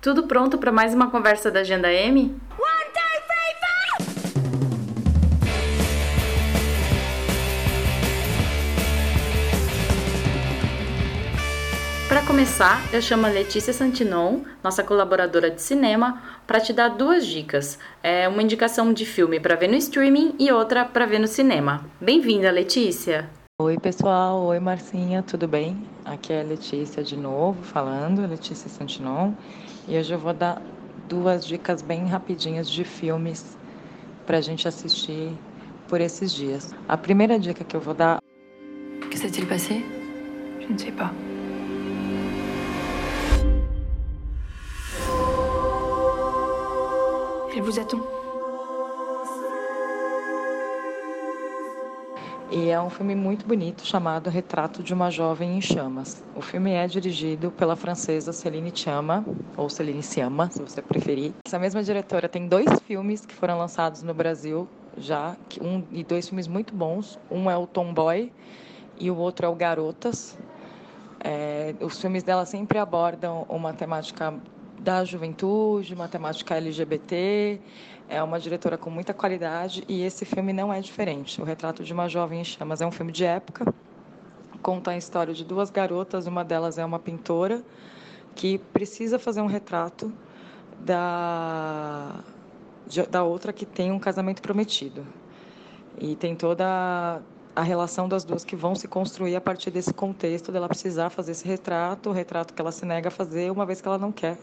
Tudo pronto para mais uma conversa da Agenda M? Para começar, eu chamo a Letícia Santinon, nossa colaboradora de cinema, para te dar duas dicas. É uma indicação de filme para ver no streaming e outra para ver no cinema. Bem-vinda, Letícia! Oi, pessoal. Oi, Marcinha. Tudo bem? Aqui é a Letícia de novo falando, Letícia Santinon. E hoje eu vou dar duas dicas bem rapidinhas de filmes para a gente assistir por esses dias. A primeira dica que eu vou dar. Que s'est-il passé? Je ne sais pas. Elle vous attend. E é um filme muito bonito chamado Retrato de uma Jovem em Chamas. O filme é dirigido pela francesa Céline Chama, ou Céline Sciamma, se você preferir. Essa mesma diretora tem dois filmes que foram lançados no Brasil já, um e dois filmes muito bons. Um é o Tomboy e o outro é o Garotas. É, os filmes dela sempre abordam uma temática da juventude, matemática LGBT. É uma diretora com muita qualidade e esse filme não é diferente. O Retrato de uma Jovem em Chamas é um filme de época. Conta a história de duas garotas, uma delas é uma pintora que precisa fazer um retrato da da outra que tem um casamento prometido. E tem toda a relação das duas que vão se construir a partir desse contexto dela precisar fazer esse retrato, o retrato que ela se nega a fazer, uma vez que ela não quer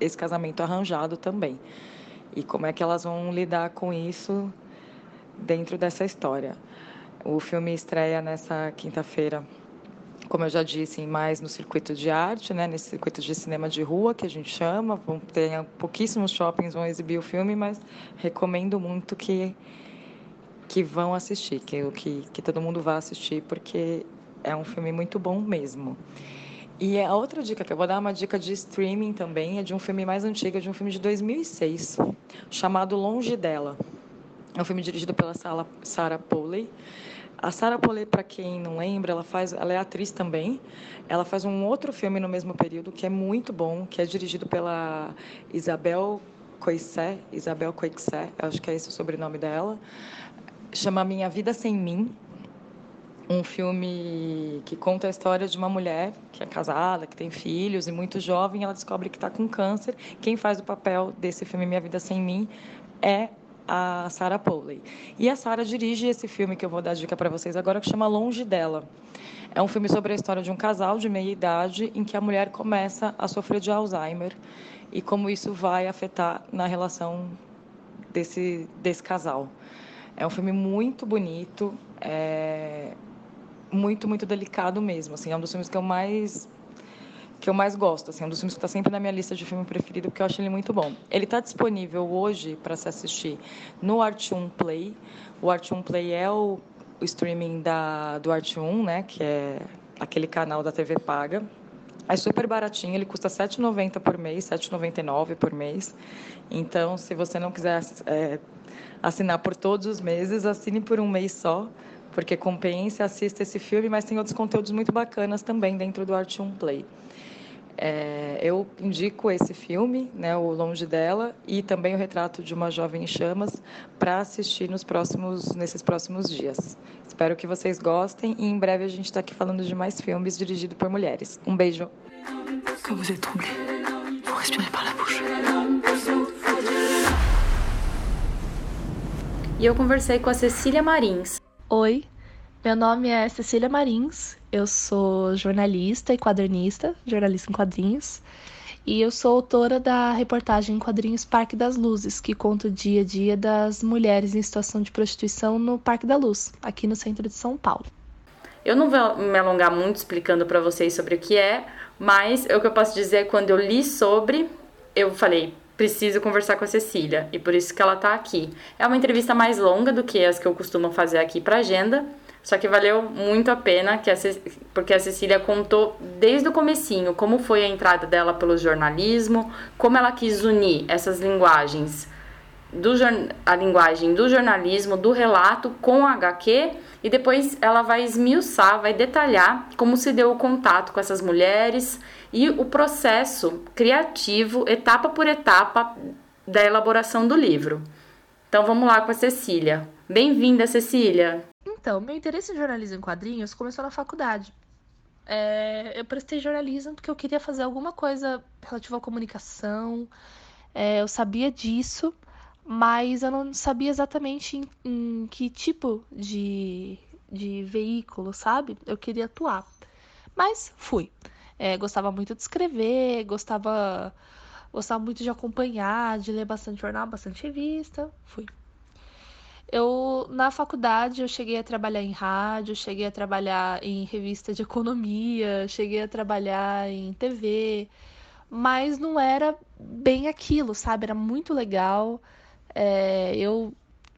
esse casamento arranjado também. E como é que elas vão lidar com isso dentro dessa história. O filme estreia nessa quinta-feira, como eu já disse, mais no circuito de arte, né, nesse circuito de cinema de rua que a gente chama. Vão ter pouquíssimos shoppings vão exibir o filme, mas recomendo muito que que vão assistir, que que, que todo mundo vá assistir, porque é um filme muito bom mesmo. E a outra dica que eu vou dar, uma dica de streaming também, é de um filme mais antigo, é de um filme de 2006, chamado Longe Dela. É um filme dirigido pela Sarah Polley. A Sarah Polley, para quem não lembra, ela faz, ela é atriz também. Ela faz um outro filme no mesmo período que é muito bom, que é dirigido pela Isabel Coixet, Isabel Coixet, acho que é esse o sobrenome dela. Chama Minha Vida Sem Mim um filme que conta a história de uma mulher que é casada, que tem filhos e muito jovem, ela descobre que está com câncer. Quem faz o papel desse filme Minha Vida Sem Mim é a Sarah Polley. E a Sarah dirige esse filme que eu vou dar dica para vocês agora, que chama Longe dela. É um filme sobre a história de um casal de meia idade em que a mulher começa a sofrer de Alzheimer e como isso vai afetar na relação desse, desse casal. É um filme muito bonito, é, muito, muito delicado mesmo. Assim, é um dos filmes que eu mais que eu mais gosto, assim, é um dos filmes que está sempre na minha lista de filme preferido, porque eu acho ele muito bom. Ele está disponível hoje para se assistir no Art1 Play. O Art1 Play é o, o streaming da, do Art1, né, que é aquele canal da TV paga. É super baratinho, ele custa R$ 7,90 por mês, R$ 7,99 por mês. Então, se você não quiser é, assinar por todos os meses, assine por um mês só porque compensa, assista esse filme, mas tem outros conteúdos muito bacanas também dentro do Art 1 Play. É, eu indico esse filme, né, o Longe dela, e também o Retrato de uma Jovem em Chamas, para assistir nos próximos, nesses próximos dias. Espero que vocês gostem e em breve a gente está aqui falando de mais filmes dirigidos por mulheres. Um beijo. Quand vous êtes troublé, vous respirez par la bouche. E eu conversei com a Cecília Marins, Oi, meu nome é Cecília Marins, eu sou jornalista e quadrinista, jornalista em quadrinhos, e eu sou autora da reportagem em quadrinhos Parque das Luzes, que conta o dia a dia das mulheres em situação de prostituição no Parque da Luz, aqui no centro de São Paulo. Eu não vou me alongar muito explicando para vocês sobre o que é, mas o que eu posso dizer é quando eu li sobre, eu falei, preciso conversar com a Cecília e por isso que ela tá aqui. É uma entrevista mais longa do que as que eu costumo fazer aqui para agenda, só que valeu muito a pena que a porque a Cecília contou desde o comecinho como foi a entrada dela pelo jornalismo, como ela quis unir essas linguagens do a linguagem do jornalismo, do relato com a HQ e depois ela vai esmiuçar, vai detalhar como se deu o contato com essas mulheres e o processo criativo, etapa por etapa, da elaboração do livro. Então vamos lá com a Cecília. Bem-vinda, Cecília! Então, meu interesse em jornalismo em quadrinhos começou na faculdade. É, eu prestei jornalismo porque eu queria fazer alguma coisa relativa à comunicação. É, eu sabia disso, mas eu não sabia exatamente em, em que tipo de, de veículo, sabe? Eu queria atuar. Mas fui. É, gostava muito de escrever, gostava, gostava muito de acompanhar, de ler bastante jornal, bastante revista. Fui. Eu, na faculdade, eu cheguei a trabalhar em rádio, cheguei a trabalhar em revista de economia, cheguei a trabalhar em TV, mas não era bem aquilo, sabe? Era muito legal. É, eu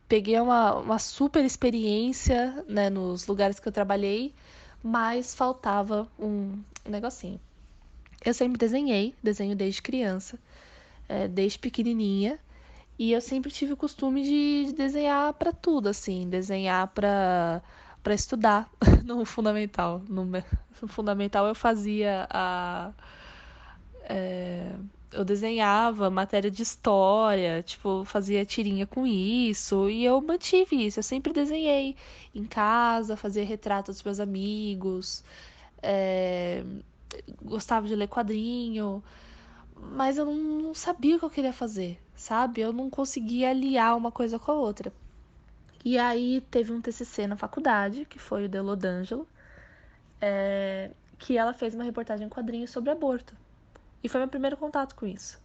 peguei uma, uma super experiência né, nos lugares que eu trabalhei, mas faltava um negocinho. Eu sempre desenhei, desenho desde criança, é, desde pequenininha. E eu sempre tive o costume de, desenhar para tudo, assim, desenhar para para estudar no fundamental. No, no, fundamental eu fazia a é, eu desenhava matéria de história, tipo, fazia tirinha com isso, e eu mantive isso. Eu sempre desenhei em casa, fazia retrato dos meus amigos, é, gostava de ler quadrinho, mas eu não, não sabia o que eu queria fazer sabe? Eu não conseguia aliar uma coisa com a outra. E aí teve um TCC na faculdade, que foi o de Lodângelo, é, que ela fez uma reportagem em quadrinhos sobre aborto. E foi meu primeiro contato com isso.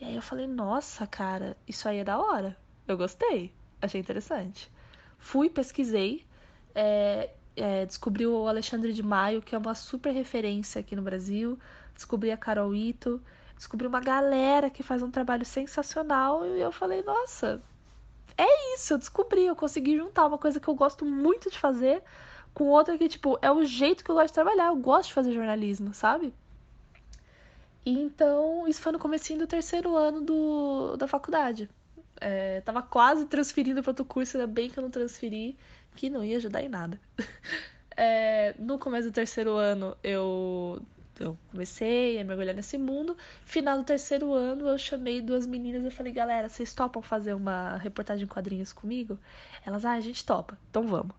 E aí eu falei, nossa, cara, isso aí é da hora. Eu gostei, achei interessante. Fui, pesquisei, é, é, descobri o Alexandre de Maio, que é uma super referência aqui no Brasil. Descobri a Carol Ito descobri uma galera que faz um trabalho sensacional e eu falei, nossa, é isso, eu descobri, eu consegui juntar uma coisa que eu gosto muito de fazer com outra que, tipo, é o jeito que eu gosto de trabalhar, eu gosto de fazer jornalismo, sabe? E então, isso foi no comecinho do terceiro ano do, da faculdade. É, tava quase transferindo para outro curso, ainda bem que eu não transferi, que não ia ajudar em nada. É, no começo do terceiro ano, eu eu comecei a mergulhar nesse mundo. Final do terceiro ano, eu chamei duas meninas e falei, galera, vocês topam fazer uma reportagem em quadrinhos comigo? Elas, ah, a gente topa, então vamos.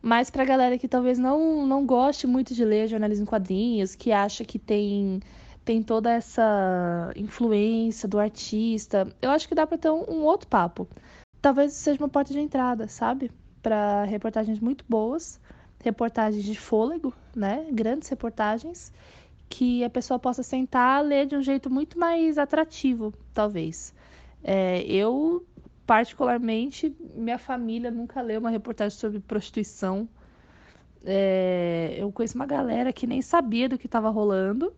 Mas pra galera que talvez não, não goste muito de ler jornalismo em quadrinhos, que acha que tem, tem toda essa influência do artista, eu acho que dá pra ter um, um outro papo. Talvez seja uma porta de entrada, sabe? Para reportagens muito boas, reportagens de fôlego, né? Grandes reportagens que a pessoa possa sentar ler de um jeito muito mais atrativo, talvez. É, eu, particularmente, minha família nunca leu uma reportagem sobre prostituição. É, eu conheço uma galera que nem sabia do que estava rolando,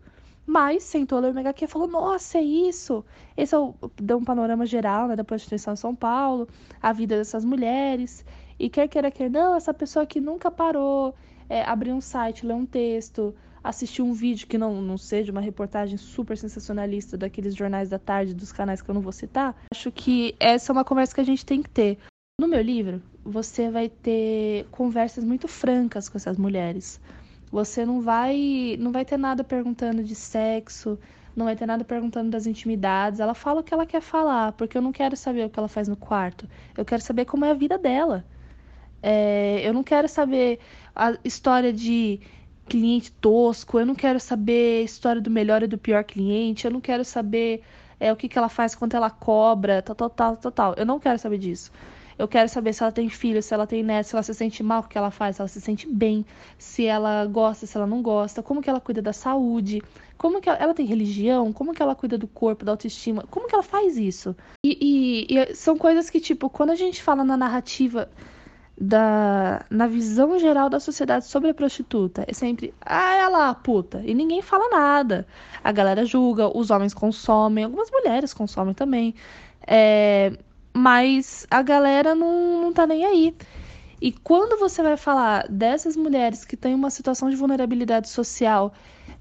mas sentou a ler o HQ e falou: Nossa, é isso! Esse é o, deu um panorama geral né, da prostituição em São Paulo, a vida dessas mulheres. E quer queira, quer não, essa pessoa que nunca parou, é, abrir um site, ler um texto, assistir um vídeo que não, não seja uma reportagem super sensacionalista daqueles jornais da tarde dos canais que eu não vou citar, acho que essa é uma conversa que a gente tem que ter. No meu livro, você vai ter conversas muito francas com essas mulheres. Você não vai, não vai ter nada perguntando de sexo, não vai ter nada perguntando das intimidades. Ela fala o que ela quer falar, porque eu não quero saber o que ela faz no quarto. Eu quero saber como é a vida dela. É, eu não quero saber a história de cliente tosco, eu não quero saber a história do melhor e do pior cliente, eu não quero saber é, o que, que ela faz, quanto ela cobra, tal, tal, tal, tal, tal. Eu não quero saber disso. Eu quero saber se ela tem filho, se ela tem neto, se ela se sente mal com o que ela faz, se ela se sente bem, se ela gosta, se ela não gosta, como que ela cuida da saúde, como que ela, ela tem religião, como que ela cuida do corpo, da autoestima, como que ela faz isso. E, e, e são coisas que, tipo, quando a gente fala na narrativa da, na visão geral da sociedade sobre a prostituta é sempre, ah, ela puta. E ninguém fala nada. A galera julga, os homens consomem, algumas mulheres consomem também. É, mas a galera não, não tá nem aí. E quando você vai falar dessas mulheres que têm uma situação de vulnerabilidade social,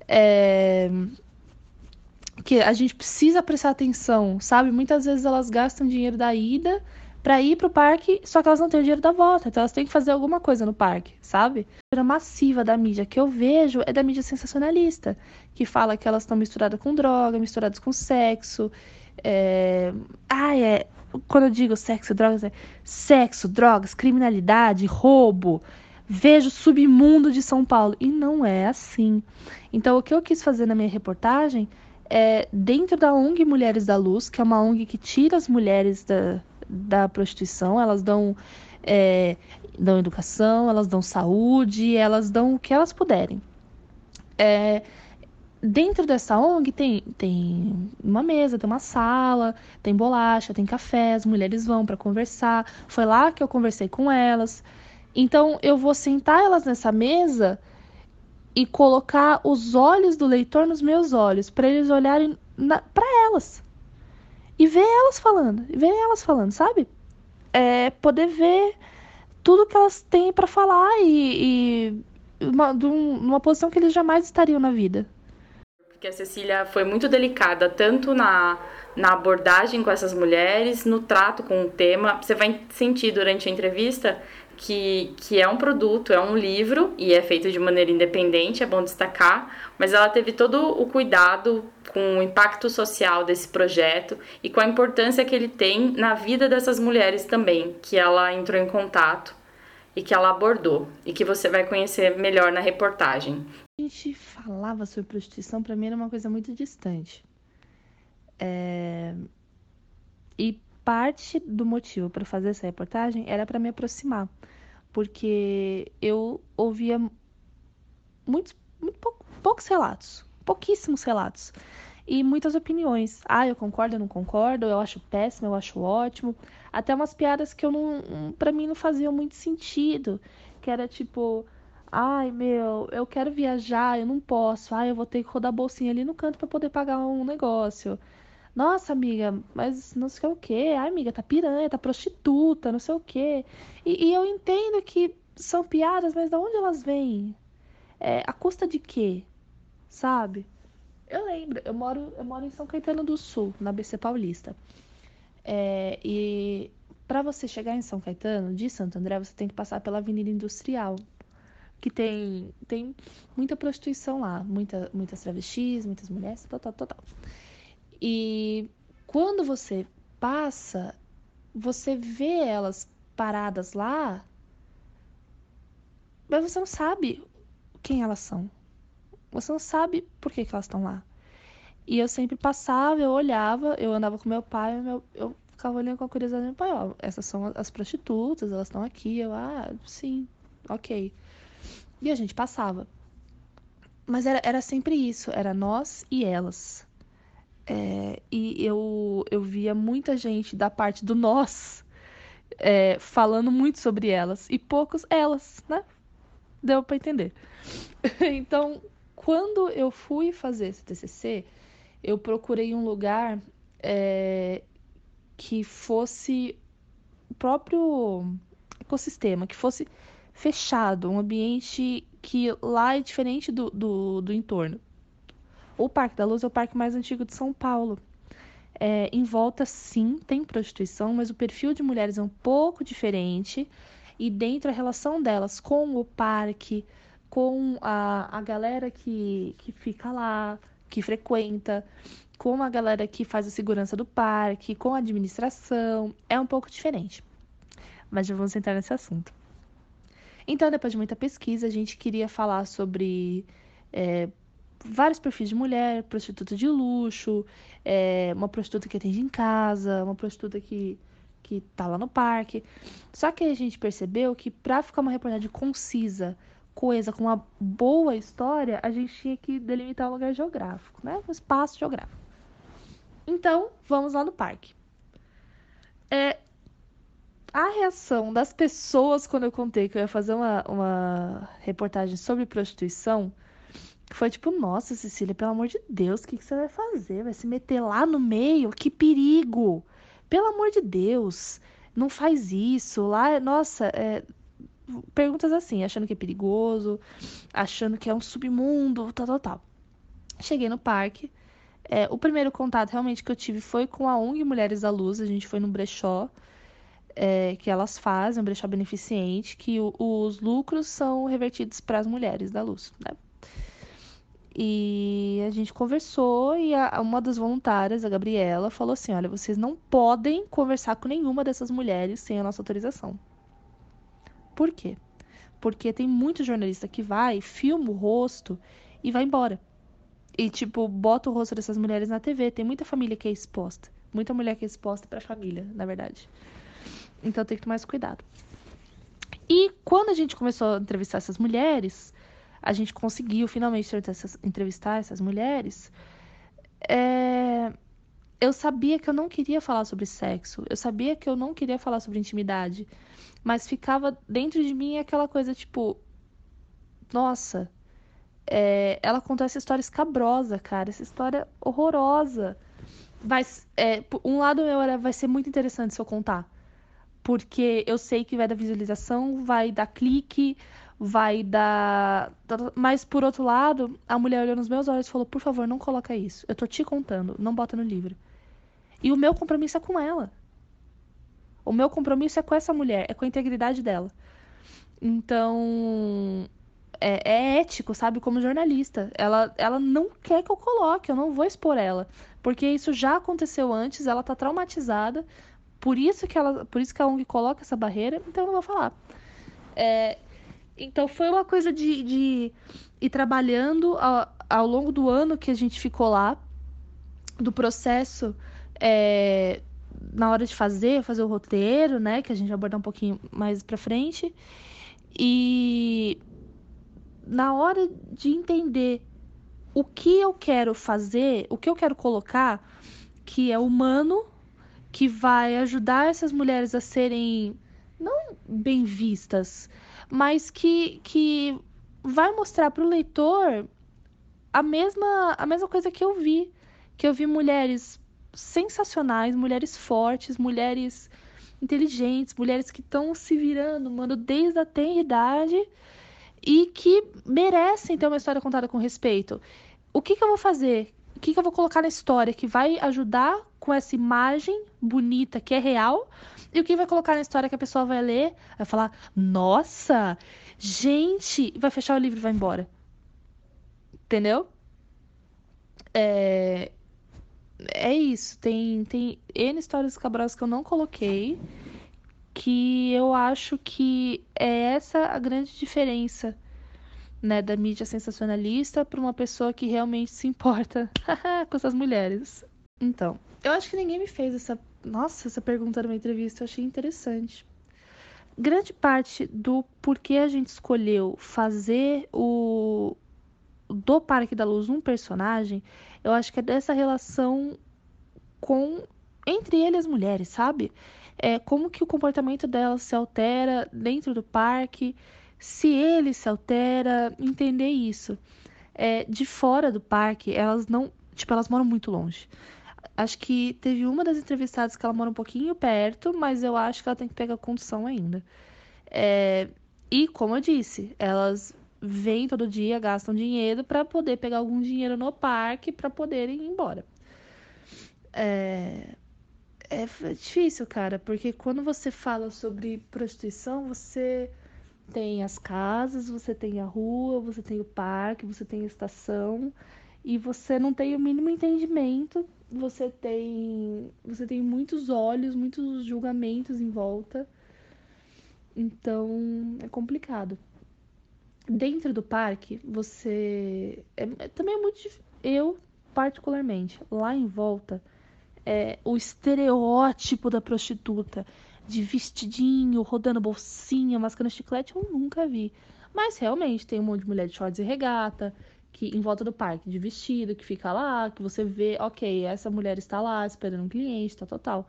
é, que a gente precisa prestar atenção, sabe? Muitas vezes elas gastam dinheiro da ida para ir pro parque, só que elas não têm o dinheiro da volta, então elas têm que fazer alguma coisa no parque, sabe? A massiva da mídia que eu vejo é da mídia sensacionalista, que fala que elas estão misturadas com droga, misturadas com sexo. É... Ah, é. Quando eu digo sexo, drogas, é sexo, drogas, criminalidade, roubo. Vejo submundo de São Paulo. E não é assim. Então, o que eu quis fazer na minha reportagem é, dentro da ONG Mulheres da Luz, que é uma ONG que tira as mulheres da, da prostituição, elas dão, é, dão educação, elas dão saúde, elas dão o que elas puderem. É, dentro dessa ONG tem, tem uma mesa, tem uma sala, tem bolacha, tem café, as mulheres vão para conversar. Foi lá que eu conversei com elas. Então eu vou sentar elas nessa mesa e colocar os olhos do leitor nos meus olhos, para eles olharem para elas. E ver elas falando, ver elas falando, sabe? É poder ver tudo que elas têm para falar e, e uma, numa posição que eles jamais estariam na vida. Porque a Cecília foi muito delicada, tanto na, na abordagem com essas mulheres, no trato com o tema. Você vai sentir durante a entrevista que, que é um produto, é um livro e é feito de maneira independente, é bom destacar, mas ela teve todo o cuidado com o impacto social desse projeto e com a importância que ele tem na vida dessas mulheres também, que ela entrou em contato e que ela abordou e que você vai conhecer melhor na reportagem. A gente falava sobre prostituição, para mim era uma coisa muito distante. É... E parte do motivo para fazer essa reportagem era para me aproximar, porque eu ouvia muitos, muito pouco, poucos relatos, pouquíssimos relatos e muitas opiniões. Ah, eu concordo, eu não concordo, eu acho péssimo, eu acho ótimo, até umas piadas que eu não, para mim não faziam muito sentido, que era tipo Ai, meu, eu quero viajar, eu não posso. Ai, eu vou ter que rodar bolsinha ali no canto para poder pagar um negócio. Nossa, amiga, mas não sei o quê. Ai, amiga, tá piranha, tá prostituta, não sei o quê. E, e eu entendo que são piadas, mas de onde elas vêm? É, a custa de quê? Sabe? Eu lembro, eu moro, eu moro em São Caetano do Sul, na BC Paulista. É, e para você chegar em São Caetano, de Santo André, você tem que passar pela Avenida Industrial, que tem, tem muita prostituição lá, muita, muitas travestis, muitas mulheres, total, total. E quando você passa, você vê elas paradas lá, mas você não sabe quem elas são. Você não sabe por que, que elas estão lá. E eu sempre passava, eu olhava, eu andava com meu pai, meu, eu ficava olhando com a curiosidade meu pai, ó, essas são as prostitutas, elas estão aqui. Eu, ah, sim, ok. E a gente passava. Mas era, era sempre isso, era nós e elas. É, e eu, eu via muita gente da parte do nós é, falando muito sobre elas e poucos elas, né? Deu para entender. então, quando eu fui fazer esse TCC, eu procurei um lugar é, que fosse o próprio ecossistema, que fosse fechado, um ambiente que lá é diferente do, do, do entorno. O Parque da Luz é o parque mais antigo de São Paulo. É, em volta, sim, tem prostituição, mas o perfil de mulheres é um pouco diferente. E dentro a relação delas com o parque, com a, a galera que, que fica lá, que frequenta, com a galera que faz a segurança do parque, com a administração, é um pouco diferente. Mas já vamos entrar nesse assunto. Então, depois de muita pesquisa, a gente queria falar sobre é, vários perfis de mulher, prostituta de luxo, é, uma prostituta que atende em casa, uma prostituta que, que tá lá no parque. Só que a gente percebeu que para ficar uma reportagem concisa, coesa, com uma boa história, a gente tinha que delimitar um lugar geográfico, né? Um espaço geográfico. Então, vamos lá no parque. É, a reação das pessoas quando eu contei que eu ia fazer uma, uma reportagem sobre prostituição foi tipo, nossa, Cecília, pelo amor de Deus, o que, que você vai fazer? Vai se meter lá no meio? Que perigo! Pelo amor de Deus, não faz isso. Lá, nossa, é... perguntas assim, achando que é perigoso, achando que é um submundo, tal, tal, tal. Cheguei no parque. É, o primeiro contato realmente que eu tive foi com a ONG Mulheres da Luz. A gente foi no brechó é, que elas fazem, um brechó beneficente, que o, os lucros são revertidos para as mulheres da luz, né? E a gente conversou e a, uma das voluntárias, a Gabriela, falou assim: olha, vocês não podem conversar com nenhuma dessas mulheres sem a nossa autorização. Por quê? Porque tem muito jornalista que vai, filma o rosto e vai embora. E, tipo, bota o rosto dessas mulheres na TV. Tem muita família que é exposta. Muita mulher que é exposta pra família, na verdade. Então tem que tomar mais cuidado. E quando a gente começou a entrevistar essas mulheres, a gente conseguiu finalmente entrevistar essas mulheres. É... Eu sabia que eu não queria falar sobre sexo, eu sabia que eu não queria falar sobre intimidade, mas ficava dentro de mim aquela coisa tipo: nossa, é... ela contou essa história escabrosa, cara, essa história horrorosa. Vai, é, um lado meu era, vai ser muito interessante se eu contar porque eu sei que vai dar visualização, vai dar clique, vai dar. Mas por outro lado, a mulher olhou nos meus olhos e falou: por favor, não coloca isso. Eu tô te contando, não bota no livro. E o meu compromisso é com ela. O meu compromisso é com essa mulher, é com a integridade dela. Então, é, é, ético, sabe? Como jornalista. Ela, ela não quer que eu coloque, eu não vou expor ela. Porque isso já aconteceu antes, ela tá traumatizada. Por isso que ela, por isso que a ONG coloca essa barreira, então eu não vou falar. É, então foi uma coisa de, de ir trabalhando ao, ao, longo do ano que a gente ficou lá, do processo é, na hora de fazer, fazer o roteiro, né? Que a gente vai abordar um pouquinho mais pra frente. E na hora de entender o que eu quero fazer, o que eu quero colocar, que é humano, que vai ajudar essas mulheres a serem não bem vistas, mas que, que vai mostrar para o leitor a mesma, a mesma coisa que eu vi. Que eu vi mulheres sensacionais, mulheres fortes, mulheres inteligentes, mulheres que estão se virando, mano, desde a tenridade e que merecem ter uma história contada com respeito. O que, que eu vou fazer? O que, que eu vou colocar na história que vai ajudar com essa imagem bonita que é real, e o que vai colocar na história que a pessoa vai ler, vai falar: "Nossa, gente", vai fechar o livro e vai embora. Entendeu? É é isso, tem tem N histórias cabrosas que eu não coloquei, que eu acho que é essa a grande diferença. Né, da mídia sensacionalista para uma pessoa que realmente se importa com essas mulheres. Então, eu acho que ninguém me fez essa. Nossa, essa pergunta numa entrevista, eu achei interessante. Grande parte do porquê a gente escolheu fazer o do Parque da Luz um personagem, eu acho que é dessa relação com entre ele e as mulheres, sabe? É como que o comportamento delas se altera dentro do parque, se ele se altera, entender isso. É, de fora do parque, elas não, tipo, elas moram muito longe. Acho que teve uma das entrevistadas que ela mora um pouquinho perto, mas eu acho que ela tem que pegar condução ainda. É, e, como eu disse, elas vêm todo dia, gastam dinheiro para poder pegar algum dinheiro no parque para poderem ir embora. É, é difícil, cara, porque quando você fala sobre prostituição, você tem as casas, você tem a rua, você tem o parque, você tem a estação e você não tem o mínimo entendimento você tem você tem muitos olhos, muitos julgamentos em volta. Então é complicado. Dentro do parque, você é, é também é muito eu particularmente lá em volta é o estereótipo da prostituta de vestidinho, rodando bolsinha, mascando chiclete, eu nunca vi. Mas realmente tem um monte de mulher de shorts e regata, que em volta do parque de vestido, que fica lá, que você vê, ok, essa mulher está lá esperando um cliente, tal, tal, tal.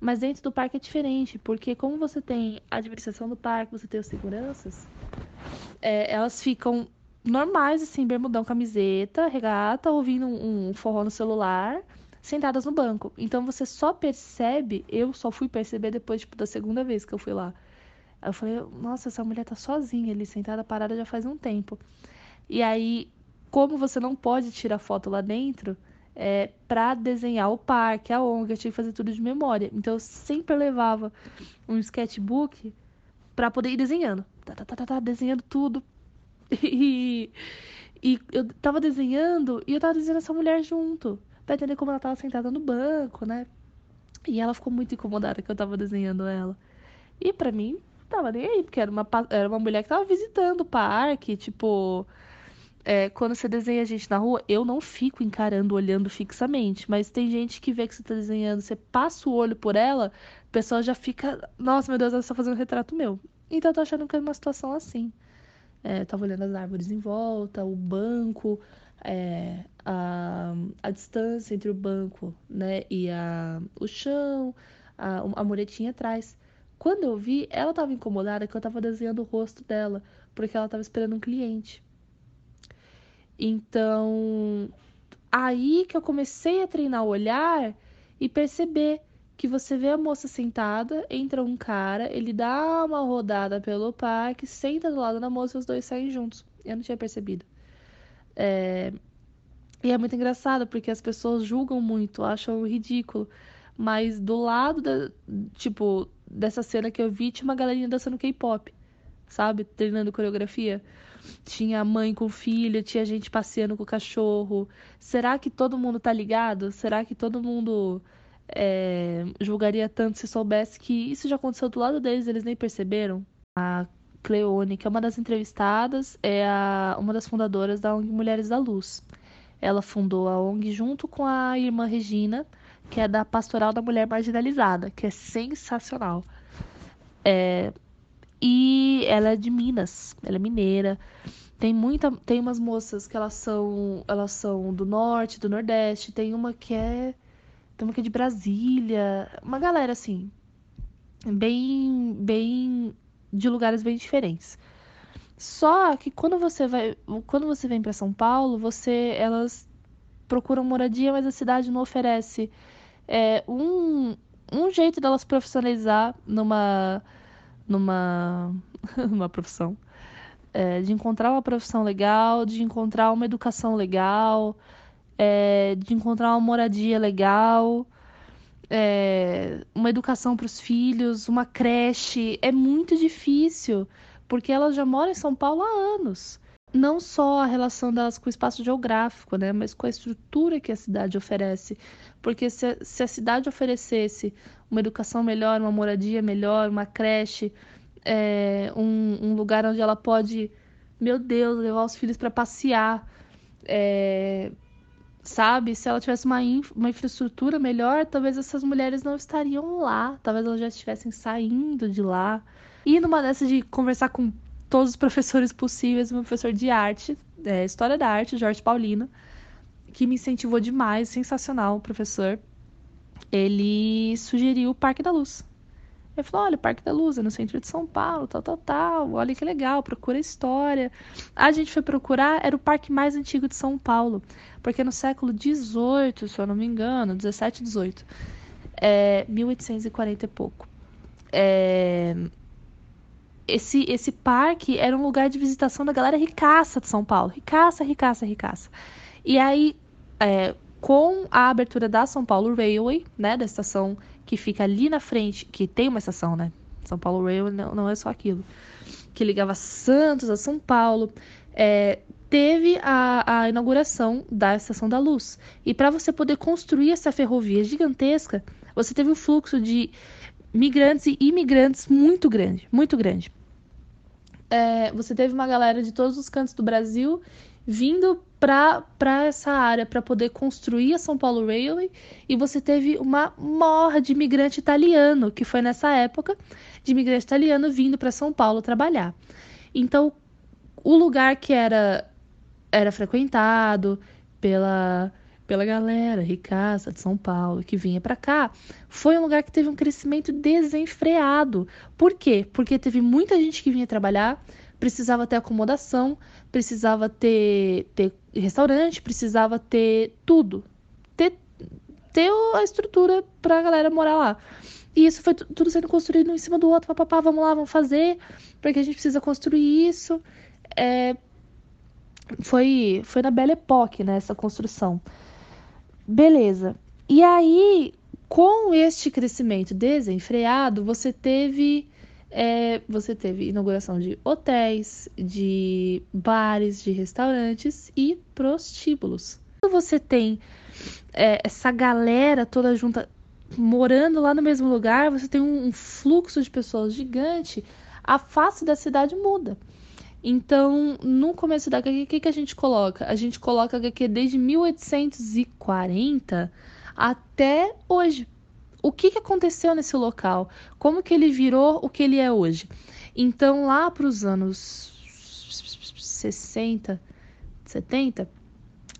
Mas dentro do parque é diferente, porque como você tem a administração do parque, você tem os seguranças, é, elas ficam normais, assim, bermudão, camiseta, regata, ouvindo um, um forró no celular, sentadas no banco. Então você só percebe, eu só fui perceber depois, tipo, da segunda vez que eu fui lá. Eu falei, nossa, essa mulher tá sozinha ali, sentada, parada já faz um tempo. E aí como você não pode tirar foto lá dentro, é, para desenhar o parque, a ONG, eu tinha que fazer tudo de memória. Então eu sempre levava um sketchbook para poder ir desenhando. Tá, tá, tá, tá, tá, desenhando tudo. E, e eu tava desenhando e eu tava desenhando essa mulher junto. Pra entender como ela tava sentada no banco, né? E ela ficou muito incomodada que eu tava desenhando ela. E para mim, tava nem aí, porque era uma, era uma mulher que tava visitando o parque, tipo é, quando você desenha a gente na rua, eu não fico encarando, olhando fixamente. Mas tem gente que vê que você tá desenhando, você passa o olho por ela, o pessoal já fica. Nossa, meu Deus, ela está fazendo um retrato meu. Então eu tô achando que é uma situação assim. É, tava olhando as árvores em volta, o banco, é, a, a distância entre o banco né, e a, o chão, a, a muretinha atrás. Quando eu vi, ela estava incomodada que eu estava desenhando o rosto dela, porque ela estava esperando um cliente. Então, aí que eu comecei a treinar o olhar e perceber que você vê a moça sentada, entra um cara, ele dá uma rodada pelo parque, senta do lado da moça e os dois saem juntos. Eu não tinha percebido. É... E é muito engraçado, porque as pessoas julgam muito, acham ridículo. Mas do lado, da, tipo, dessa cena que eu vi, tinha uma galerinha dançando K-pop, sabe? Treinando coreografia. Tinha mãe com filho, tinha gente passeando com o cachorro. Será que todo mundo tá ligado? Será que todo mundo é, julgaria tanto se soubesse que isso já aconteceu do lado deles, eles nem perceberam? A Cleone, que é uma das entrevistadas, é a, uma das fundadoras da ONG Mulheres da Luz. Ela fundou a ONG junto com a irmã Regina, que é da Pastoral da Mulher Marginalizada, que é sensacional. É, e ela é de Minas, ela é mineira. Tem muita, tem umas moças que elas são, elas são do norte, do nordeste, tem uma que é, tem uma que é de Brasília, uma galera assim, bem, bem de lugares bem diferentes. Só que quando você vai, quando você vem para São Paulo, você, elas procuram moradia, mas a cidade não oferece é, um, um jeito delas profissionalizar numa numa, numa profissão. É, de encontrar uma profissão legal, de encontrar uma educação legal, é, de encontrar uma moradia legal, é, uma educação para os filhos, uma creche. É muito difícil, porque elas já moram em São Paulo há anos não só a relação delas com o espaço geográfico, né, mas com a estrutura que a cidade oferece. Porque se, se a cidade oferecesse uma educação melhor, uma moradia melhor, uma creche, é, um, um, lugar onde ela pode, meu Deus, levar os filhos para passear, é, sabe? Se ela tivesse uma, inf uma infraestrutura melhor, talvez essas mulheres não estariam lá, talvez elas já estivessem saindo de lá. E numa dessas de conversar com todos os professores possíveis, meu professor de arte, é, História da Arte, Jorge Paulino, que me incentivou demais, sensacional, professor. Ele sugeriu o Parque da Luz. Ele falou: olha, o Parque da Luz é no centro de São Paulo, tal, tal, tal. Olha que legal, procura história. A gente foi procurar, era o parque mais antigo de São Paulo, porque no século XVIII, se eu não me engano, 17, 18, é, 1840 e pouco. É, esse, esse parque era um lugar de visitação da galera ricaça de São Paulo. Ricaça, ricaça, ricaça. E aí, é, com a abertura da São Paulo Railway, né, da estação que fica ali na frente, que tem uma estação, né? São Paulo Railway não, não é só aquilo. Que ligava Santos a São Paulo. É, teve a, a, inauguração da Estação da Luz. E para você poder construir essa ferrovia gigantesca, você teve um fluxo de migrantes e imigrantes muito grande, muito grande é, você teve uma galera de todos os cantos do Brasil vindo para essa área para poder construir a São Paulo Railway e você teve uma morra de imigrante italiano, que foi nessa época, de imigrante italiano vindo para São Paulo trabalhar. Então, o lugar que era era frequentado pela pela galera ricaça de São Paulo que vinha para cá, foi um lugar que teve um crescimento desenfreado. Por quê? Porque teve muita gente que vinha trabalhar, precisava ter acomodação, precisava ter, ter restaurante, precisava ter tudo. Ter, ter a estrutura para a galera morar lá. E isso foi tudo sendo construído um em cima do outro. Papapá, vamos lá, vamos fazer, porque a gente precisa construir isso. É, foi, foi na Belle Époque, né, essa construção. Beleza. E aí, com este crescimento desenfreado, você teve é, você teve inauguração de hotéis, de bares, de restaurantes e prostíbulos. Quando você tem é, essa galera toda junta morando lá no mesmo lugar, você tem um, um fluxo de pessoas gigante, a face da cidade muda. Então, no começo da HQ, o que, que a gente coloca? A gente coloca a HQ desde 1840 até hoje. O que, que aconteceu nesse local? Como que ele virou o que ele é hoje? Então, lá para os anos 60, 70,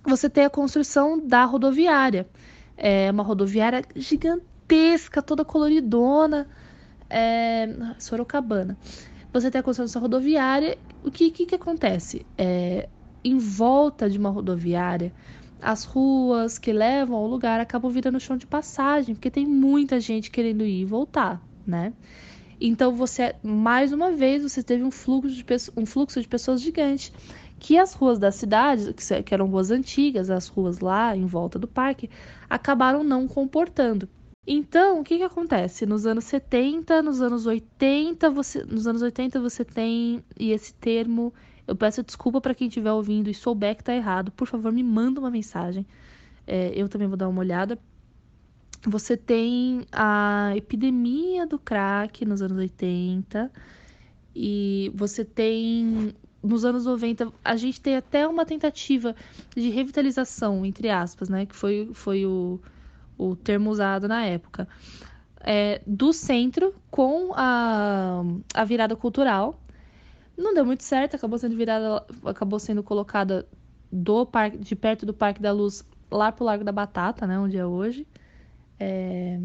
você tem a construção da rodoviária. É uma rodoviária gigantesca, toda coloridona, é, Sorocabana. Você tem a construção dessa rodoviária. O que, que, que acontece? É, em volta de uma rodoviária, as ruas que levam ao lugar acabam virando chão de passagem, porque tem muita gente querendo ir e voltar, né? Então você, mais uma vez, você teve um fluxo de, um fluxo de pessoas gigante. Que as ruas da cidade, que eram ruas antigas, as ruas lá em volta do parque, acabaram não comportando. Então, o que, que acontece? Nos anos 70, nos anos 80, você, nos anos 80 você tem, e esse termo eu peço desculpa para quem estiver ouvindo e souber que está errado. Por favor, me manda uma mensagem. É, eu também vou dar uma olhada. Você tem a epidemia do crack nos anos 80 e você tem nos anos 90 a gente tem até uma tentativa de revitalização entre aspas, né, que foi, foi o, o termo usado na época, é, do centro com a, a virada cultural não deu muito certo, acabou sendo virada, acabou sendo colocada do parque, de perto do Parque da Luz lá pro Largo da Batata, né, onde é hoje. É...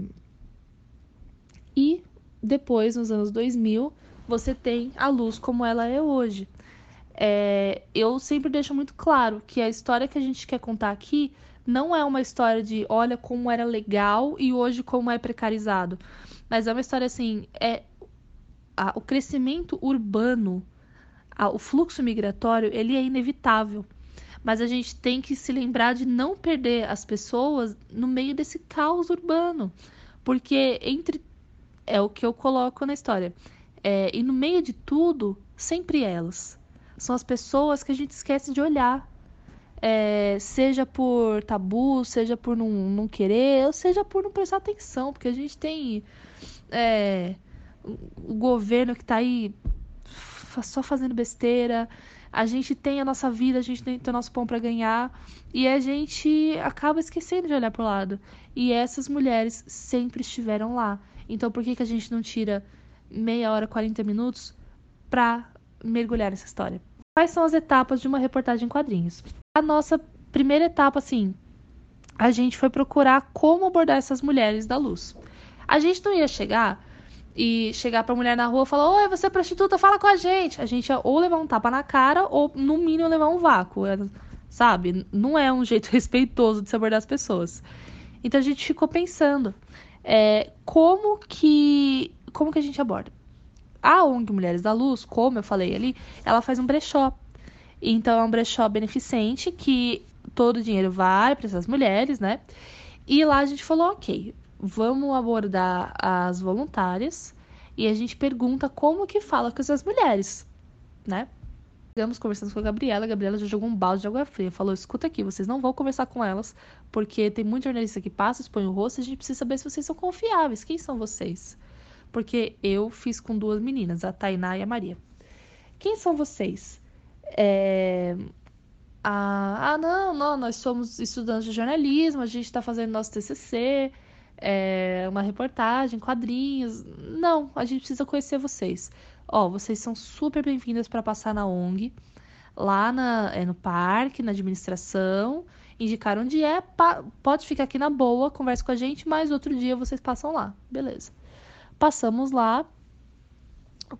E depois, nos anos 2000, você tem a luz como ela é hoje. É... Eu sempre deixo muito claro que a história que a gente quer contar aqui não é uma história de olha como era legal e hoje como é precarizado. Mas é uma história assim, é a, o crescimento urbano o fluxo migratório ele é inevitável, mas a gente tem que se lembrar de não perder as pessoas no meio desse caos urbano, porque entre é o que eu coloco na história. É, e no meio de tudo, sempre elas. São as pessoas que a gente esquece de olhar. É, seja por tabu, seja por não, não querer, ou seja por não prestar atenção, porque a gente tem é, o governo que está aí só fazendo besteira. A gente tem a nossa vida, a gente tem, o nosso pão para ganhar e a gente acaba esquecendo de olhar pro lado. E essas mulheres sempre estiveram lá. Então por que, que a gente não tira meia hora, 40 minutos pra mergulhar nessa história? Quais são as etapas de uma reportagem em quadrinhos? A nossa primeira etapa, assim, a gente foi procurar como abordar essas mulheres da luz. A gente não ia chegar e chegar pra mulher na rua e falar: Oi, você é prostituta, fala com a gente. A gente ia ou levar um tapa na cara ou, no mínimo, levar um vácuo. É, sabe? Não é um jeito respeitoso de se abordar as pessoas. Então a gente ficou pensando: é, como que. Como que a gente aborda? A ONG Mulheres da Luz, como eu falei ali, ela faz um brechó. Então é um brechó beneficente que todo o dinheiro vai para essas mulheres, né? E lá a gente falou, ok, vamos abordar as voluntárias e a gente pergunta como que fala com essas mulheres, né? Chegamos conversando com a Gabriela, a Gabriela já jogou um balde de água fria, falou: escuta aqui, vocês não vão conversar com elas, porque tem muito jornalista que passa, expõe o rosto, a gente precisa saber se vocês são confiáveis. Quem são vocês? Porque eu fiz com duas meninas, a Tainá e a Maria. Quem são vocês? É... Ah, ah, não, não, nós somos estudantes de jornalismo, a gente está fazendo nosso TCC, é, uma reportagem, quadrinhos. Não, a gente precisa conhecer vocês. Ó, vocês são super bem-vindas para passar na ONG, lá na, é, no parque, na administração. Indicar onde é, pode ficar aqui na boa, conversa com a gente, mas outro dia vocês passam lá. Beleza. Passamos lá,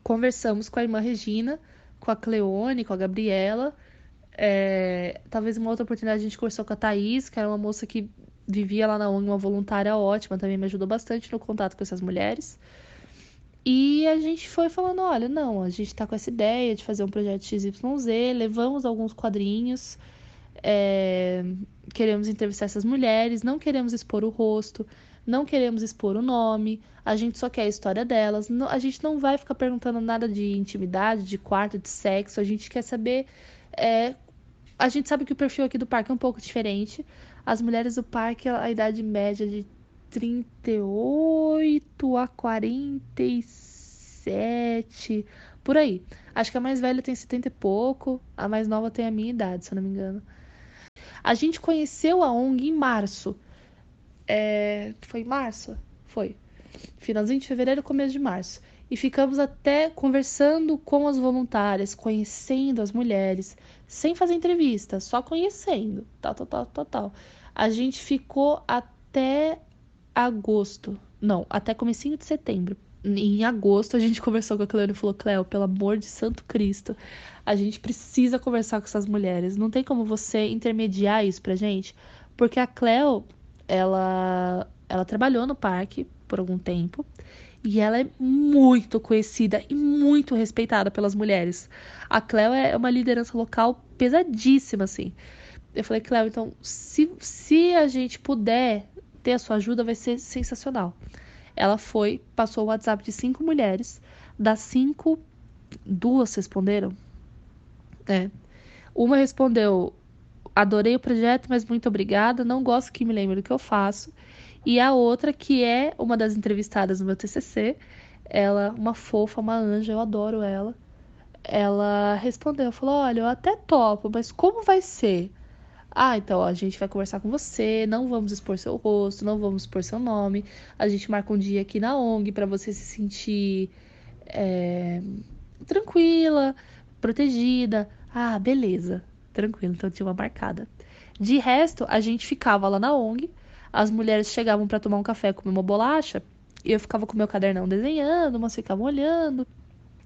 conversamos com a irmã Regina, com a Cleone, com a Gabriela. É, talvez uma outra oportunidade a gente conversou com a Thaís, que era uma moça que vivia lá na ONG, uma voluntária ótima, também me ajudou bastante no contato com essas mulheres. E a gente foi falando, olha, não, a gente tá com essa ideia de fazer um projeto XYZ, levamos alguns quadrinhos, É, queremos entrevistar essas mulheres, não queremos expor o rosto, não queremos expor o nome, a gente só quer a história delas. a gente não vai ficar perguntando nada de intimidade, de quarto, de sexo, a gente quer saber. É, a gente sabe que o perfil aqui do parque é um pouco diferente. As mulheres do parque, a idade média de 38 a 47, por aí. Acho que a mais velha tem 70 e pouco, a mais nova tem a minha idade, se eu não me engano. A gente conheceu a ONG em março. É... Foi em março? Foi. Finalzinho de fevereiro, começo de março. E ficamos até conversando com as voluntárias, conhecendo as mulheres, sem fazer entrevista, só conhecendo, tal, tal, tal, tal, tal. A gente ficou até agosto, não, até comecinho de setembro. Em agosto a gente conversou com a Cleo e falou, Cleo, pelo amor de Santo Cristo, a gente precisa conversar com essas mulheres. Não tem como você intermediar isso pra gente, porque a Cleo, ela, ela trabalhou no parque por algum tempo e ela é muito conhecida e muito respeitada pelas mulheres. A Cleo é uma liderança local pesadíssima, assim. Eu falei, Cleo, então, se, se a gente puder ter a sua ajuda, vai ser sensacional. Ela foi, passou o WhatsApp de cinco mulheres, das cinco, duas responderam, é. Uma respondeu: adorei o projeto, mas muito obrigada. Não gosto que me lembre do que eu faço. E a outra, que é uma das entrevistadas no meu TCC, ela, uma fofa, uma anja, eu adoro ela. Ela respondeu, falou: Olha, eu até topo, mas como vai ser? Ah, então a gente vai conversar com você, não vamos expor seu rosto, não vamos expor seu nome. A gente marca um dia aqui na ONG para você se sentir é, tranquila, protegida. Ah, beleza. Tranquilo, então tinha uma marcada. De resto, a gente ficava lá na ONG, as mulheres chegavam para tomar um café, comer uma bolacha, e eu ficava com meu cadernão desenhando, umas ficavam olhando.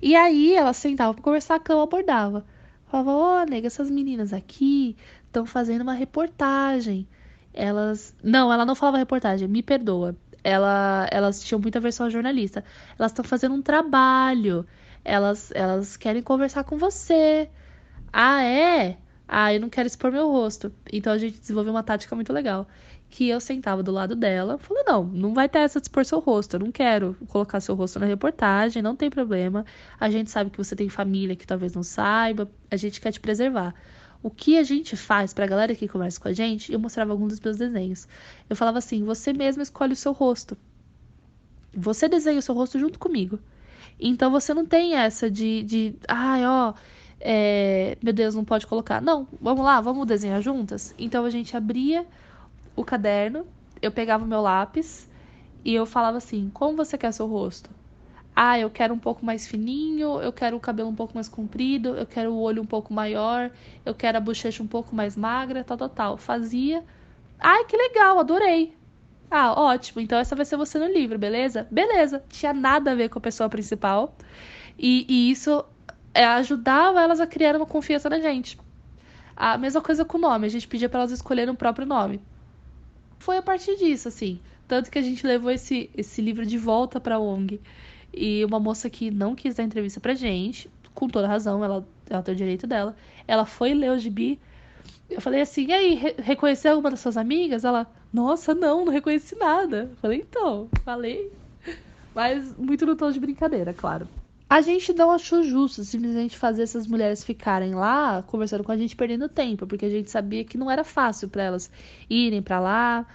E aí elas sentavam para conversar, a cama abordava. Falava, ó, oh, nega, essas meninas aqui estão fazendo uma reportagem. Elas. Não, ela não falava reportagem, me perdoa. Ela, elas tinham muita versão jornalista. Elas estão fazendo um trabalho elas, elas querem conversar com você. Ah, é? Ah, eu não quero expor meu rosto. Então a gente desenvolveu uma tática muito legal. Que eu sentava do lado dela, falei, não, não vai ter essa de expor seu rosto. Eu não quero colocar seu rosto na reportagem, não tem problema. A gente sabe que você tem família que talvez não saiba. A gente quer te preservar. O que a gente faz pra galera que conversa com a gente, eu mostrava alguns dos meus desenhos. Eu falava assim: você mesmo escolhe o seu rosto. Você desenha o seu rosto junto comigo. Então você não tem essa de, de ai, ó, é, meu Deus, não pode colocar. Não, vamos lá, vamos desenhar juntas? Então a gente abria o caderno, eu pegava o meu lápis e eu falava assim: como você quer seu rosto? Ah, eu quero um pouco mais fininho, eu quero o cabelo um pouco mais comprido, eu quero o olho um pouco maior, eu quero a bochecha um pouco mais magra, tal, tal, tal. Fazia. Ai, que legal, adorei. Ah, ótimo. Então essa vai ser você no livro, beleza? Beleza. Tinha nada a ver com a pessoa principal. E, e isso é, ajudava elas a criar uma confiança na gente. A mesma coisa com o nome. A gente pedia para elas escolherem o próprio nome. Foi a partir disso, assim. Tanto que a gente levou esse, esse livro de volta pra ONG. E uma moça que não quis dar entrevista pra gente, com toda razão, ela, ela tem o direito dela. Ela foi ler o gibi. Eu falei assim, e aí, re reconheceu alguma das suas amigas? Ela, nossa, não, não reconheci nada. Falei, então, falei. Mas muito no tom de brincadeira, claro. A gente não achou justo simplesmente fazer essas mulheres ficarem lá conversando com a gente perdendo tempo, porque a gente sabia que não era fácil para elas irem para lá,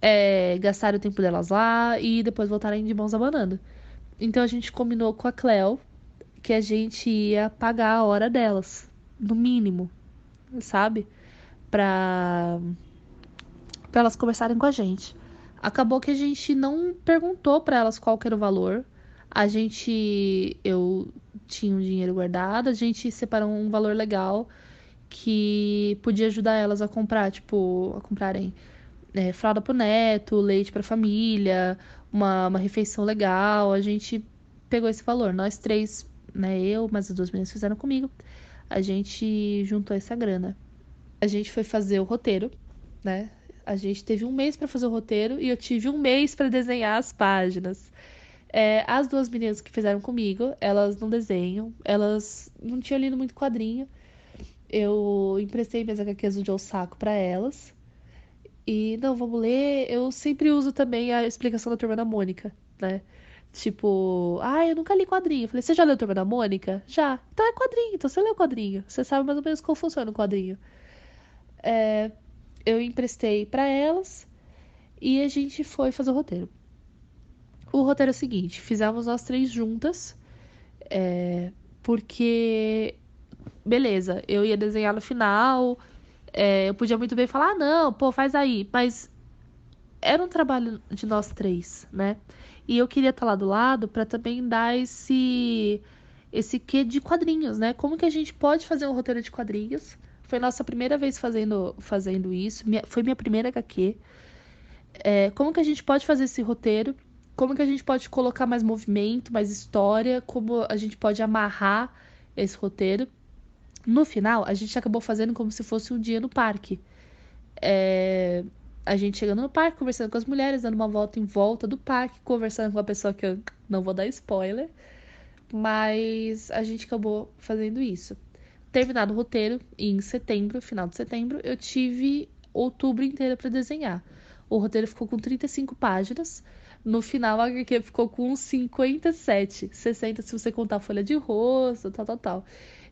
é, o tempo delas lá e depois voltarem de mãos abanando. Então a gente combinou com a Cleo que a gente ia pagar a hora delas, no mínimo, sabe? Pra para elas conversarem com a gente. Acabou que a gente não perguntou para elas qual era o valor. A gente eu tinha um dinheiro guardado, a gente separou um valor legal que podia ajudar elas a comprar, tipo, a comprarem é, fralda pro neto, leite pra família, uma, uma refeição legal. A gente pegou esse valor. Nós três, né, eu, mas as duas meninas fizeram comigo. A gente juntou essa grana. A gente foi fazer o roteiro, né? A gente teve um mês para fazer o roteiro e eu tive um mês para desenhar as páginas. É, as duas meninas que fizeram comigo, elas não desenham, elas não tinham lido muito quadrinho. eu emprestei minhas HQs do Joe Saco para elas. E não, vamos ler. Eu sempre uso também a explicação da turma da Mônica, né? Tipo, ah, eu nunca li quadrinho. Eu falei, você já leu Turma da Mônica? Já. Então é quadrinho, então você leu quadrinho. Você sabe mais ou menos como funciona o quadrinho. É, eu emprestei para elas e a gente foi fazer o roteiro. O roteiro é o seguinte: fizemos nós três juntas, é, porque, beleza, eu ia desenhar no final, é, eu podia muito bem falar, ah, não, pô, faz aí, mas era um trabalho de nós três, né? E eu queria estar lá do lado para também dar esse esse quê de quadrinhos, né? Como que a gente pode fazer um roteiro de quadrinhos? Foi nossa primeira vez fazendo, fazendo isso, minha, foi minha primeira HQ. É, como que a gente pode fazer esse roteiro? Como que a gente pode colocar mais movimento, mais história? Como a gente pode amarrar esse roteiro? No final, a gente acabou fazendo como se fosse um dia no parque. É, a gente chegando no parque, conversando com as mulheres, dando uma volta em volta do parque, conversando com uma pessoa que eu não vou dar spoiler, mas a gente acabou fazendo isso. Terminado o roteiro, em setembro, final de setembro, eu tive outubro inteiro para desenhar. O roteiro ficou com 35 páginas. No final, a HQ ficou com 57, 60 se você contar a folha de rosto, tal, tal, tal.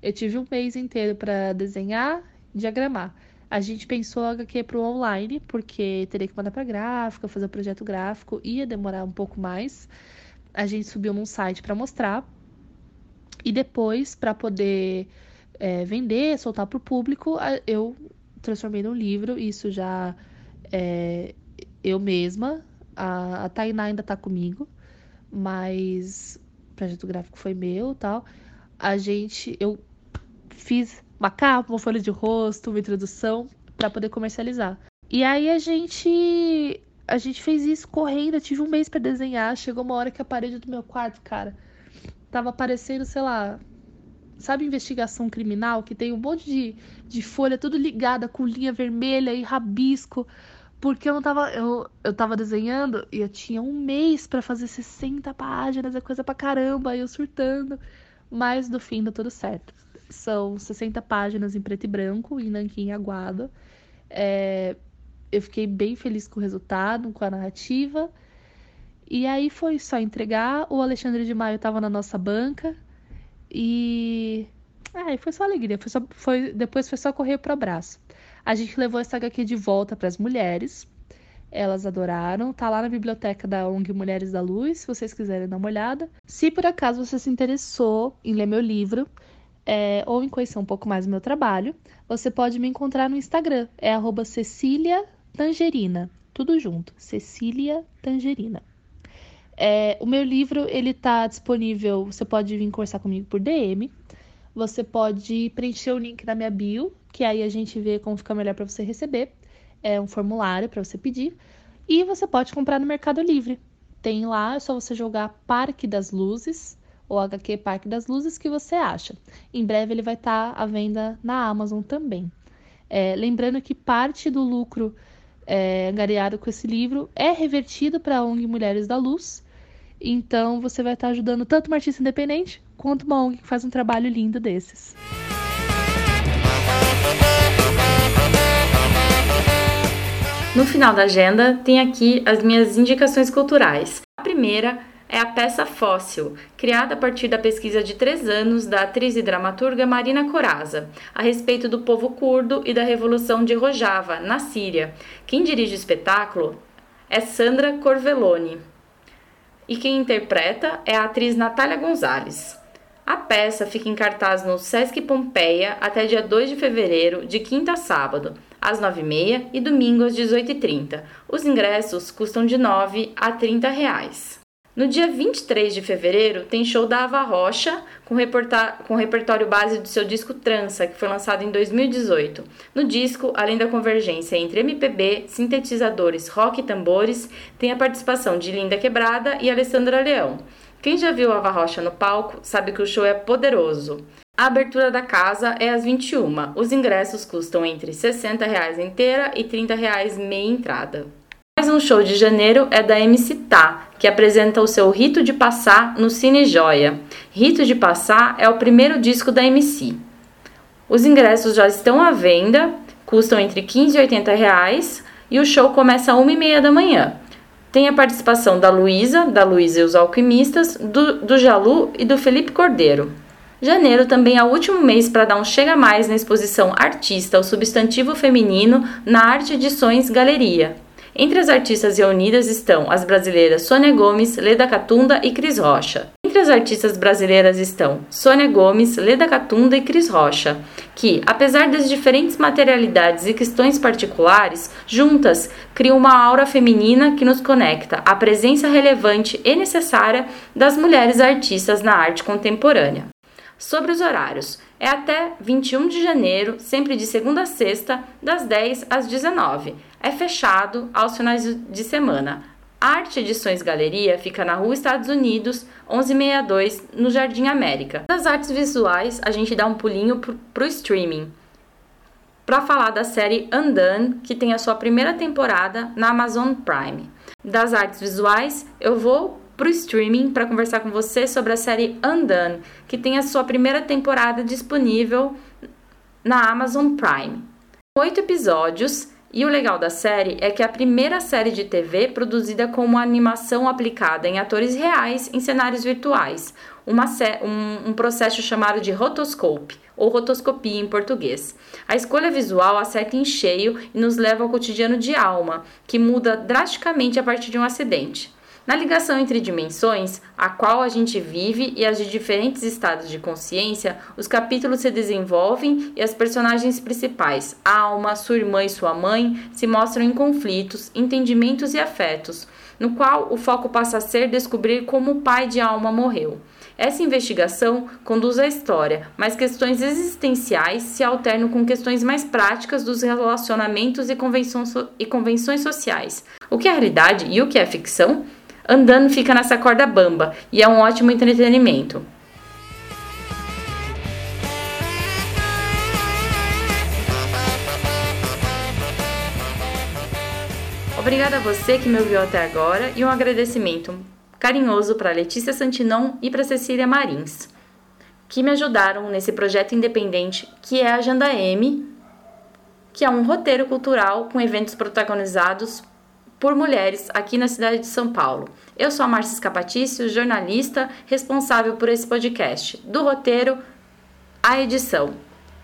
Eu tive um mês inteiro para desenhar, diagramar. A gente pensou HQ para o online, porque teria que mandar para gráfica, fazer o projeto gráfico, ia demorar um pouco mais. A gente subiu num site para mostrar. E depois, para poder é, vender, soltar para o público, eu transformei num livro. Isso já é, eu mesma. A, a Tainá ainda está comigo, mas o projeto gráfico foi meu tal. A gente, eu fiz uma capa, uma folha de rosto, uma introdução para poder comercializar. E aí a gente a gente fez isso correndo, eu tive um mês para desenhar, chegou uma hora que a parede do meu quarto, cara, tava aparecendo, sei lá, sabe investigação criminal que tem um monte de, de folha tudo ligada com linha vermelha e rabisco, porque eu não tava eu, eu tava desenhando e eu tinha um mês para fazer 60 páginas, é coisa pra caramba, eu surtando, mas no fim deu tudo certo. São 60 páginas em preto e branco, em nanquim aguado. É, eu fiquei bem feliz com o resultado, com a narrativa. E aí foi só entregar. O Alexandre de Maio estava na nossa banca. E. Ai, foi só alegria. Foi só, foi, depois foi só correr para o abraço. A gente levou essa HQ de volta para as mulheres. Elas adoraram. Tá lá na biblioteca da ONG Mulheres da Luz, se vocês quiserem dar uma olhada. Se por acaso você se interessou em ler meu livro, é, ou em conhecer um pouco mais do meu trabalho, você pode me encontrar no Instagram, é Cecília Tangerina, tudo junto, Cecília Tangerina. É, o meu livro ele está disponível, você pode vir conversar comigo por DM, você pode preencher o link na minha bio, que aí a gente vê como fica melhor para você receber, é um formulário para você pedir, e você pode comprar no Mercado Livre. Tem lá, é só você jogar Parque das Luzes, ou HQ Parque das Luzes que você acha. Em breve ele vai estar tá à venda na Amazon também. É, lembrando que parte do lucro é, angariado com esse livro é revertido para a ONG Mulheres da Luz. Então você vai estar ajudando tanto uma artista independente quanto uma ONG que faz um trabalho lindo desses. No final da agenda, tem aqui as minhas indicações culturais. A primeira é a peça Fóssil, criada a partir da pesquisa de três anos da atriz e dramaturga Marina Coraza, a respeito do povo curdo e da Revolução de Rojava, na Síria. Quem dirige o espetáculo é Sandra Corvelone. E quem interpreta é a atriz Natália Gonzalez. A peça fica em cartaz no Sesc Pompeia até dia 2 de fevereiro, de quinta a sábado, às 9h30 e domingo às 18h30. Os ingressos custam de R$ 9 a 30 reais. No dia 23 de fevereiro, tem show da Ava Rocha com, com repertório base do seu disco Trança, que foi lançado em 2018. No disco, além da convergência entre MPB, sintetizadores, rock e tambores, tem a participação de Linda Quebrada e Alessandra Leão. Quem já viu Ava Rocha no palco sabe que o show é poderoso. A abertura da casa é às 21. Os ingressos custam entre R$ 60 inteira e R$ 30 meia entrada. Mais um show de janeiro é da MC Tá, que apresenta o seu Rito de Passar no Cine Joia. Rito de Passar é o primeiro disco da MC. Os ingressos já estão à venda, custam entre 15 e 80 reais e o show começa às 1h30 da manhã. Tem a participação da Luísa, da Luísa e os Alquimistas, do, do Jalu e do Felipe Cordeiro. Janeiro também é o último mês para dar um chega mais na exposição Artista, o substantivo feminino na Arte Edições Galeria. Entre as artistas reunidas estão as brasileiras Sônia Gomes, Leda Catunda e Cris Rocha. Entre as artistas brasileiras estão Sônia Gomes, Leda Catunda e Cris Rocha, que, apesar das diferentes materialidades e questões particulares, juntas criam uma aura feminina que nos conecta à presença relevante e necessária das mulheres artistas na arte contemporânea. Sobre os horários, é até 21 de janeiro, sempre de segunda a sexta, das 10 às 19. É fechado aos finais de semana. A Arte Edições Galeria fica na Rua Estados Unidos, 1162, no Jardim América. Das artes visuais, a gente dá um pulinho para o streaming para falar da série Undone, que tem a sua primeira temporada na Amazon Prime. Das artes visuais, eu vou para o streaming para conversar com você sobre a série Undone, que tem a sua primeira temporada disponível na Amazon Prime. Oito episódios e o legal da série é que é a primeira série de TV produzida com uma animação aplicada em atores reais em cenários virtuais, um, um processo chamado de rotoscope, ou rotoscopia em português. A escolha visual acerta em cheio e nos leva ao cotidiano de alma, que muda drasticamente a partir de um acidente. Na ligação entre dimensões, a qual a gente vive e as de diferentes estados de consciência, os capítulos se desenvolvem e as personagens principais, a alma, sua irmã e sua mãe, se mostram em conflitos, entendimentos e afetos, no qual o foco passa a ser descobrir como o pai de alma morreu. Essa investigação conduz à história, mas questões existenciais se alternam com questões mais práticas dos relacionamentos e convenções sociais. O que é realidade e o que é ficção? Andando fica nessa corda bamba e é um ótimo entretenimento. Obrigada a você que me ouviu até agora e um agradecimento carinhoso para Letícia Santinon e para Cecília Marins, que me ajudaram nesse projeto independente que é a Agenda M, que é um roteiro cultural com eventos protagonizados por mulheres aqui na cidade de São Paulo. Eu sou a Márcia Escapatício, jornalista responsável por esse podcast, do roteiro à edição.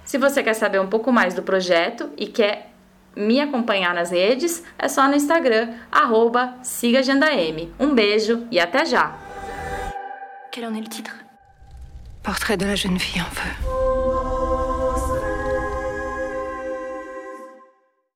Se você quer saber um pouco mais do projeto e quer me acompanhar nas redes, é só no Instagram, arroba sigaAgendaM. Um beijo e até já! Quel en est le titre Portrait de la jeune fille en feu.